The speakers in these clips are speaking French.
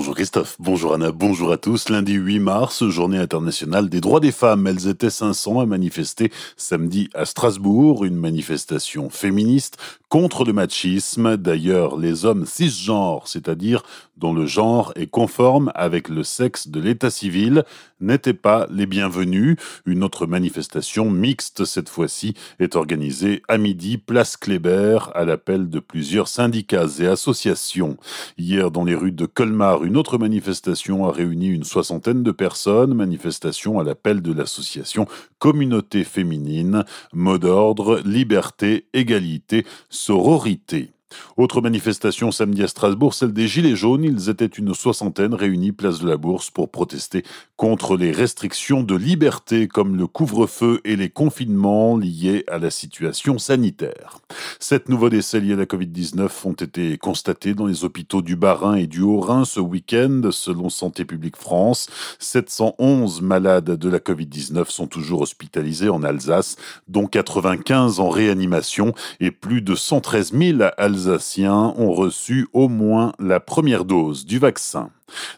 Bonjour Christophe, bonjour Anna, bonjour à tous. Lundi 8 mars, journée internationale des droits des femmes. Elles étaient 500 à manifester samedi à Strasbourg, une manifestation féministe contre le machisme. D'ailleurs, les hommes cisgenres, c'est-à-dire dont le genre est conforme avec le sexe de l'état civil, n'étaient pas les bienvenus. Une autre manifestation mixte cette fois-ci est organisée à midi, place Kléber, à l'appel de plusieurs syndicats et associations. Hier, dans les rues de Colmar, une autre manifestation a réuni une soixantaine de personnes, manifestation à l'appel de l'association Communauté féminine, mot d'ordre, liberté, égalité, sororité. Autre manifestation samedi à Strasbourg, celle des Gilets jaunes. Ils étaient une soixantaine réunis place de la Bourse pour protester contre les restrictions de liberté comme le couvre-feu et les confinements liés à la situation sanitaire. Sept nouveaux décès liés à la Covid-19 ont été constatés dans les hôpitaux du Bas-Rhin et du Haut-Rhin ce week-end, selon Santé publique France. 711 malades de la Covid-19 sont toujours hospitalisés en Alsace, dont 95 en réanimation et plus de 113 000 Alsaciens Alsaciens ont reçu au moins la première dose du vaccin.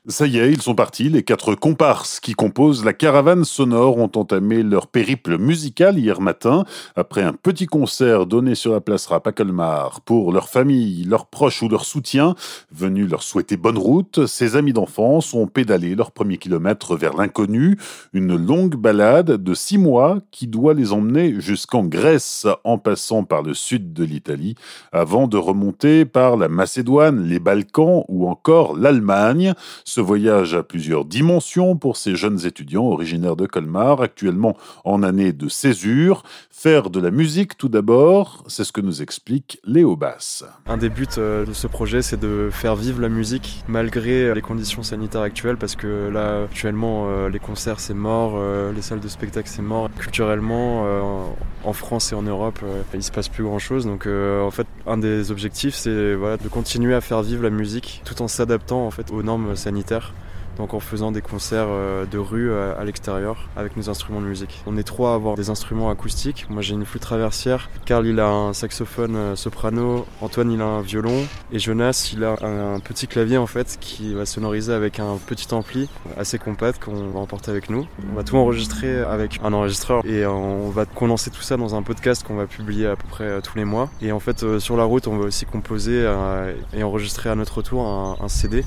Ça y est, ils sont partis. Les quatre comparses qui composent la caravane sonore ont entamé leur périple musical hier matin. Après un petit concert donné sur la place Rap à Colmar pour leur famille, leurs proches ou leur soutien, venus leur souhaiter bonne route, ces amis d'enfance ont pédalé leur premier kilomètre vers l'inconnu. Une longue balade de six mois qui doit les emmener jusqu'en Grèce en passant par le sud de l'Italie avant de remonter par la Macédoine, les Balkans ou encore l'Allemagne. Ce voyage a plusieurs dimensions pour ces jeunes étudiants originaires de Colmar, actuellement en année de césure. Faire de la musique tout d'abord, c'est ce que nous explique Léo Bass. Un des buts euh, de ce projet, c'est de faire vivre la musique malgré les conditions sanitaires actuelles, parce que là, actuellement, euh, les concerts c'est mort, euh, les salles de spectacle c'est mort. Culturellement, en France et en Europe, il se passe plus grand chose. Donc, en fait, un des objectifs, c'est de continuer à faire vivre la musique tout en s'adaptant en fait aux normes sanitaire donc en faisant des concerts euh, de rue euh, à l'extérieur avec nos instruments de musique. On est trois à avoir des instruments acoustiques. Moi j'ai une flûte traversière, Carl il a un saxophone euh, soprano, Antoine il a un violon et Jonas il a un petit clavier en fait qui va sonoriser avec un petit ampli assez compact qu'on va emporter avec nous. On va tout enregistrer avec un enregistreur et on va condenser tout ça dans un podcast qu'on va publier à peu près tous les mois. Et en fait sur la route on va aussi composer et enregistrer à notre tour un, un CD,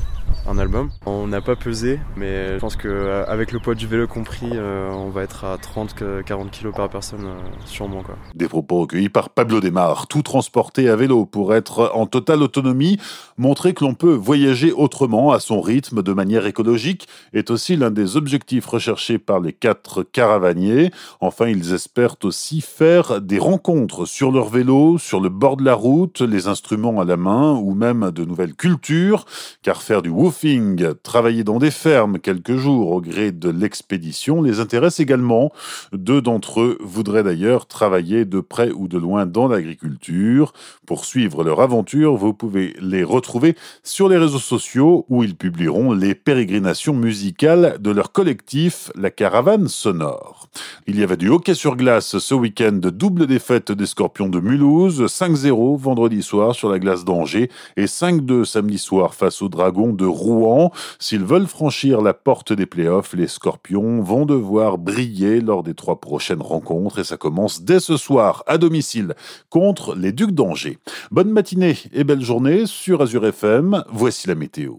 un album. On n'a pas pesé, mais je pense que euh, le poids du vélo compris, euh, on va être à 30-40 kg par personne euh, sûrement. Des propos recueillis par Pablo Desmar, tout transporté à vélo pour être en totale autonomie, montrer que l'on peut voyager autrement, à son rythme, de manière écologique, est aussi l'un des objectifs recherchés par les quatre caravaniers. Enfin, ils espèrent aussi faire des rencontres sur leur vélo, sur le bord de la route, les instruments à la main ou même de nouvelles cultures, car faire du woofing, travailler dans des fermes quelques jours au gré de l'expédition les intéresse également. Deux d'entre eux voudraient d'ailleurs travailler de près ou de loin dans l'agriculture. Pour suivre leur aventure, vous pouvez les retrouver sur les réseaux sociaux où ils publieront les pérégrinations musicales de leur collectif La Caravane Sonore. Il y avait du hockey sur glace ce week-end, double défaite des Scorpions de Mulhouse, 5-0 vendredi soir sur la glace d'Angers et 5-2 samedi soir face aux Dragons Rouen. S'ils veulent franchir la porte des playoffs, les Scorpions vont devoir briller lors des trois prochaines rencontres et ça commence dès ce soir à domicile contre les Ducs d'Angers. Bonne matinée et belle journée sur Azure FM. Voici la météo.